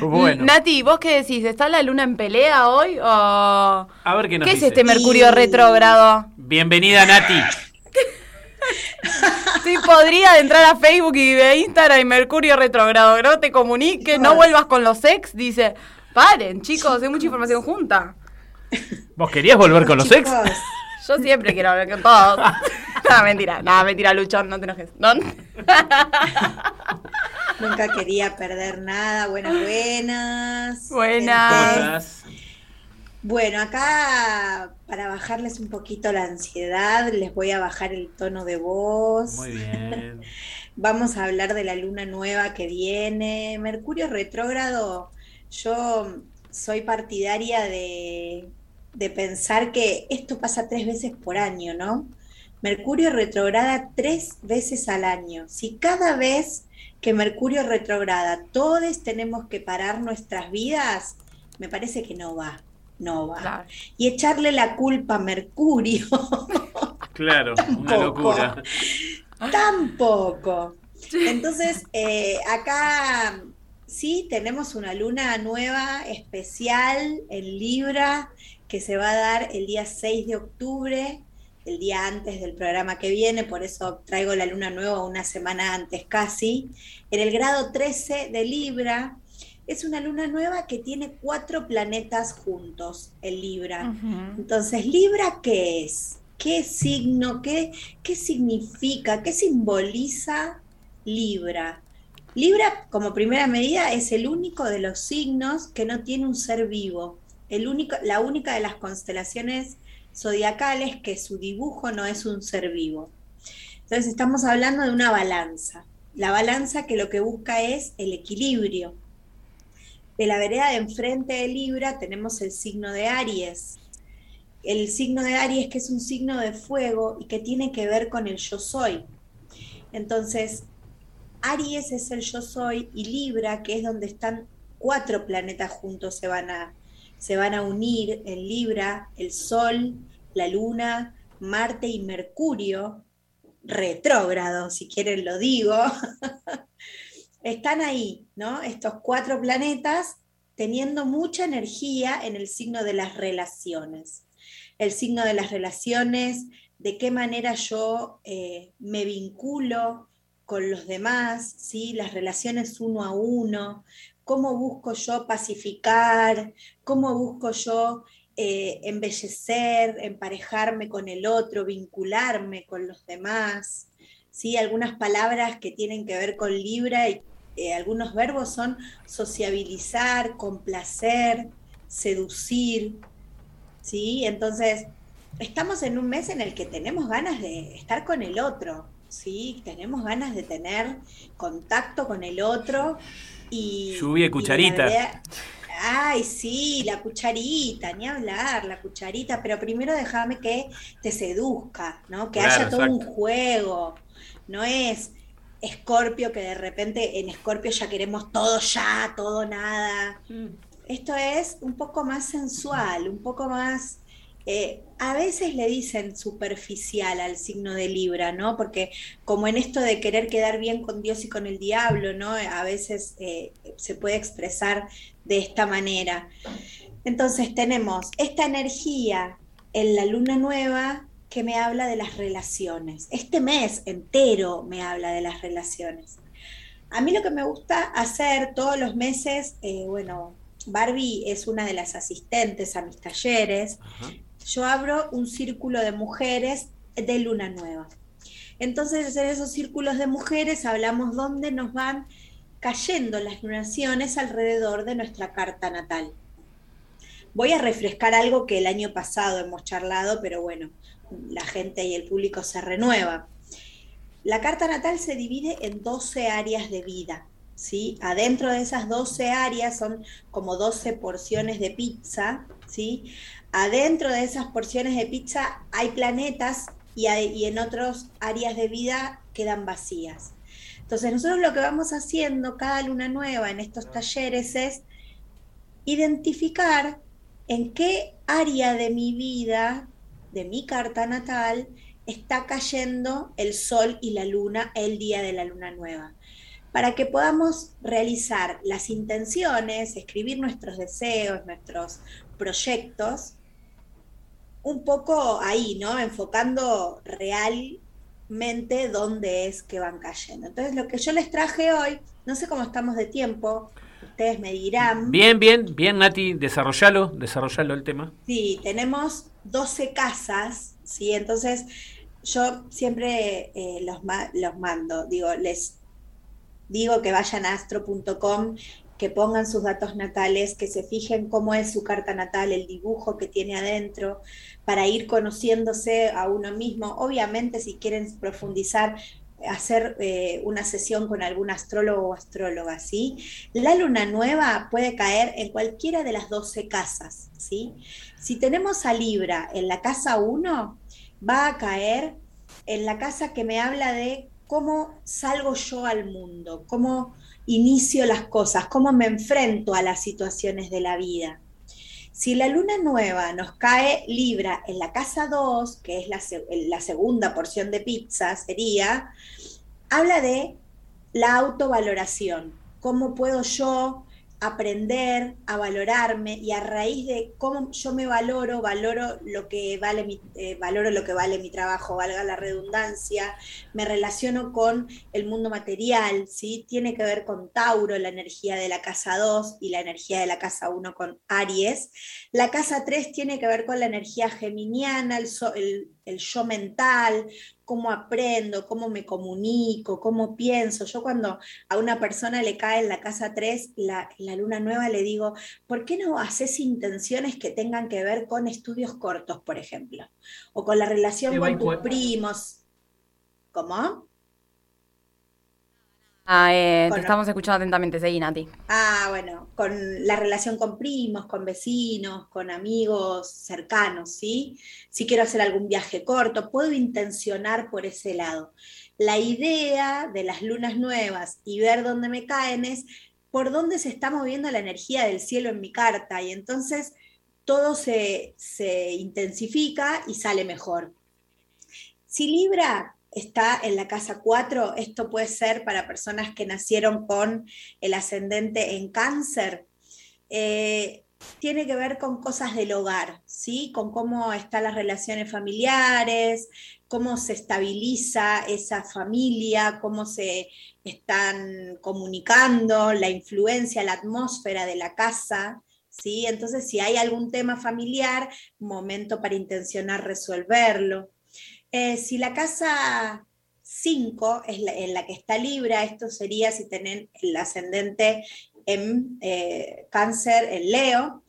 Bueno. Nati, ¿vos qué decís? ¿Está la luna en pelea hoy o...? A ver qué nos ¿Qué es este Mercurio Y- retrógrado? Bienvenida, Nati. Sí, podría entrar a Facebook y de Instagram y Mercurio retrógrado. No te comuniques, no vuelvas con los ex. Dice, paren, chicos, hay mucha información junta. ¿Vos querías volver con los ex? Yo siempre quiero hablar con todos. No, mentira, no, mentira, Luchón, no te enojes. No. Nunca quería perder nada. Buenas, buenas. Buenas. Bueno, acá para bajarles un poquito la ansiedad, les voy a bajar el tono de voz. Muy bien. Vamos a hablar de la luna nueva que viene. Mercurio retrógrado, yo soy partidaria de, de pensar que esto pasa tres veces por año, ¿no? Mercurio retrograda tres veces al año. Si cada vez que Mercurio retrograda todos tenemos que parar nuestras vidas, me parece que no va, no va. Claro. Y echarle la culpa a Mercurio. Claro, una Tampoco. locura. Tampoco. Entonces, eh, acá sí tenemos una luna nueva especial en Libra que se va a dar el día 6 de octubre, el día antes del programa que viene, por eso traigo la luna nueva una semana antes casi, en el grado 13 de Libra. Es una luna nueva que tiene cuatro planetas juntos en Libra. Entonces, Libra, ¿qué es? ¿Qué signo? ¿Qué, qué significa? ¿Qué simboliza Libra? Libra, como primera medida, es el único de los signos que no tiene un ser vivo. El único, la única de las constelaciones zodiacales que su dibujo no es un ser vivo. Entonces, estamos hablando de una balanza. La balanza que lo que busca es el equilibrio. De la vereda de enfrente de Libra tenemos el signo de Aries, el signo de Aries, que es un signo de fuego y que tiene que ver con el yo soy. Entonces, Aries es el yo soy y Libra, que es donde están cuatro planetas juntos, se van a, se van a unir en Libra, el Sol, la Luna, Marte y Mercurio, retrógrado, si quieren lo digo. Están ahí, ¿no? Estos cuatro planetas teniendo mucha energía en el signo de las relaciones el signo de las relaciones, de qué manera yo eh, me vinculo con los demás, ¿sí? las relaciones uno a uno, cómo busco yo pacificar, cómo busco yo eh, embellecer, emparejarme con el otro, vincularme con los demás. ¿sí? Algunas palabras que tienen que ver con Libra y eh, algunos verbos son sociabilizar, complacer, seducir, ¿sí? Entonces, estamos en un mes en el que tenemos ganas de estar con el otro, ¿sí? Tenemos ganas de tener contacto con el otro y... Lluvia y cucharita. verdad- Ay, sí, la cucharita, ni hablar, la cucharita, pero primero déjame que te seduzca, ¿no? Que Claro, haya todo un juego, no es Escorpio que de repente en Escorpio ya queremos todo ya, todo nada. Esto es un poco más sensual, un poco más... eh, a veces le dicen superficial al signo de Libra, ¿no? Porque como en esto de querer quedar bien con Dios y con el diablo, ¿no? A veces eh, se puede expresar de esta manera. Entonces tenemos esta energía en la luna nueva que me habla de las relaciones. Este mes entero me habla de las relaciones. A mí lo que me gusta hacer todos los meses, eh, bueno, Barbie es una de las asistentes a mis talleres. Yo abro un círculo de mujeres de luna nueva. Entonces, en esos círculos de mujeres hablamos dónde nos van cayendo las lunaciones alrededor de nuestra carta natal. Voy a refrescar algo que el año pasado hemos charlado, pero bueno, la gente y el público se renueva. La carta natal se divide en 12 áreas de vida. ¿sí? Adentro de esas 12 áreas son como 12 porciones de pizza. ¿sí? Adentro de esas porciones de pizza hay planetas y, en otras áreas de vida quedan vacías. Entonces nosotros lo que vamos haciendo cada luna nueva en estos talleres es identificar en qué área de mi vida, de mi carta natal, está cayendo el sol y la luna el día de la luna nueva. Para que podamos realizar las intenciones, escribir nuestros deseos, nuestros proyectos, un poco ahí, ¿no? Enfocando realmente dónde es que van cayendo. Entonces, lo que yo les traje hoy, no sé cómo estamos de tiempo, ustedes me dirán. Bien, bien, bien, Nati, desarrollalo, desarrollalo el tema. Sí, tenemos 12 casas, ¿sí? Entonces, yo siempre eh, los, los mando, digo, les digo que vayan a astro.com, que pongan sus datos natales, que se fijen cómo es su carta natal, el dibujo que tiene adentro, para ir conociéndose a uno mismo. Obviamente, si quieren profundizar, hacer eh, una sesión con algún astrólogo o astróloga, ¿sí? La luna nueva puede caer en cualquiera de las 12 casas, ¿sí? Si tenemos a Libra en la casa 1, va a caer en la casa que me habla de cómo salgo yo al mundo, cómo inicio las cosas, cómo me enfrento a las situaciones de la vida. Si la luna nueva nos cae Libra en la casa 2, que es la, la segunda porción de pizza, sería, habla de la autovaloración. ¿Cómo puedo yo aprender a valorarme y a raíz de cómo yo me valoro, valoro lo que vale mi, eh, valoro lo que vale mi trabajo, valga la redundancia, me relaciono con el mundo material, ¿sí? Tiene que ver con Tauro, la energía de la casa 2 y la energía de la casa 1 con Aries. La casa 3 tiene que ver con la energía geminiana, el, el, el yo mental, cómo aprendo, cómo me comunico, cómo pienso. Yo cuando a una persona le cae en la casa 3 la, la luna nueva, le digo, ¿por qué no haces intenciones que tengan que ver con estudios cortos, por ejemplo? O con la relación con tus primos. ¿Cómo? Ah, eh, te estamos escuchando atentamente, seguí Nati. Ah, bueno, con la relación con primos, con vecinos, con amigos cercanos, ¿sí? Si quiero hacer algún viaje corto, puedo intencionar por ese lado. La idea de las lunas nuevas y ver dónde me caen es por dónde se está moviendo la energía del cielo en mi carta y entonces todo se, se intensifica y sale mejor. Si Libra está en la casa 4, esto puede ser para personas que nacieron con el ascendente en cáncer. Eh, tiene que ver con cosas del hogar, ¿sí? Con cómo están las relaciones familiares, cómo se estabiliza esa familia, cómo se están comunicando, la influencia, la atmósfera de la casa, ¿sí? Entonces, si hay algún tema familiar, momento para intencionar resolverlo. Eh, si la casa 5 es en la que está Libra, esto sería si tienen el ascendente en eh, cáncer, en Leo.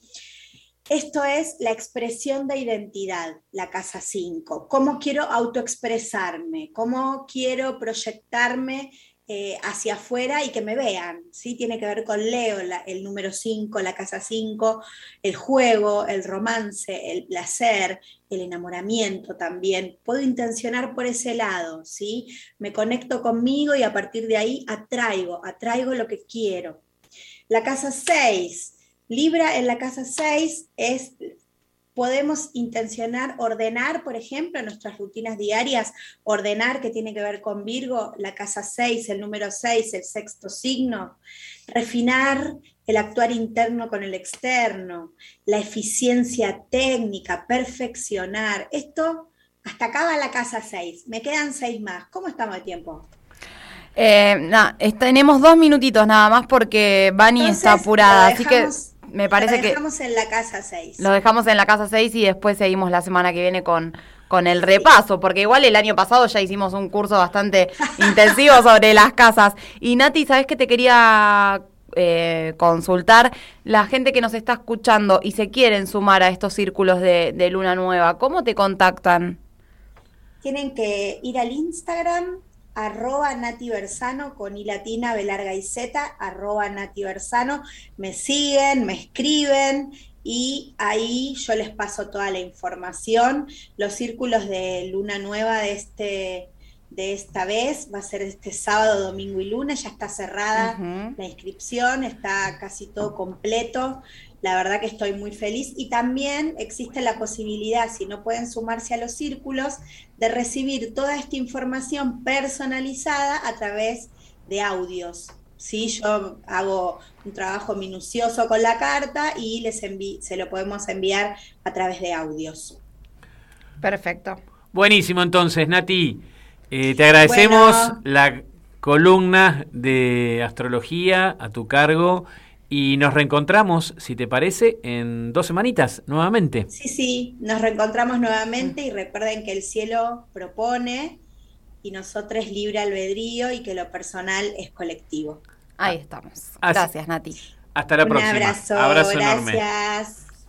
Esto es la expresión de identidad, la casa 5. ¿Cómo quiero autoexpresarme? ¿Cómo quiero proyectarme eh, hacia afuera y que me vean. ¿sí? Tiene que ver con Leo, el número 5, la casa 5, el juego, el romance, el placer, el enamoramiento también. Puedo intencionar por ese lado, ¿sí? Me conecto conmigo y a partir de ahí atraigo, atraigo lo que quiero. La casa 6. Libra en la casa 6 es podemos intencionar ordenar, por ejemplo, nuestras rutinas diarias, ordenar que tiene que ver con Virgo, la casa 6, el número 6, el sexto signo, refinar el actuar interno con el externo, la eficiencia técnica, perfeccionar. Esto, hasta acá va la casa 6, me quedan 6 más. ¿Cómo estamos de tiempo? Eh, tenemos dos minutitos nada más porque Vani está apurada, así que me parece que... Lo dejamos en la casa 6. Lo dejamos en la casa 6 y después seguimos la semana que viene con, con el repaso, porque igual el año pasado ya hicimos un curso bastante intensivo sobre las casas. Y Nati, ¿sabes que te quería eh, consultar? La gente que nos está escuchando y se quieren sumar a estos círculos de, de Luna Nueva, ¿cómo te contactan? Tienen que ir al Instagram arroba Nati Bersano con i latina, B larga y Z, arroba Nati Bersano. Me siguen, me escriben y ahí yo les paso toda la información. Los círculos de luna nueva de este de esta vez va a ser este sábado, domingo y lunes, ya está cerrada la inscripción, está casi todo completo. La verdad que estoy muy feliz y también existe la posibilidad, si no pueden sumarse a los círculos, de recibir toda esta información personalizada a través de audios. ¿sí? Yo hago un trabajo minucioso con la carta y les se lo podemos enviar a través de audios. Perfecto. Buenísimo, entonces, Nati. Eh, te agradecemos la columna de astrología a tu cargo y nos reencontramos, si te parece, en dos semanitas nuevamente. Sí, sí, nos reencontramos nuevamente y recuerden que el cielo propone y nosotros libre albedrío y que lo personal es colectivo. Ahí estamos. Gracias, Nati. Hasta la Un próxima. abrazo, abrazo gracias.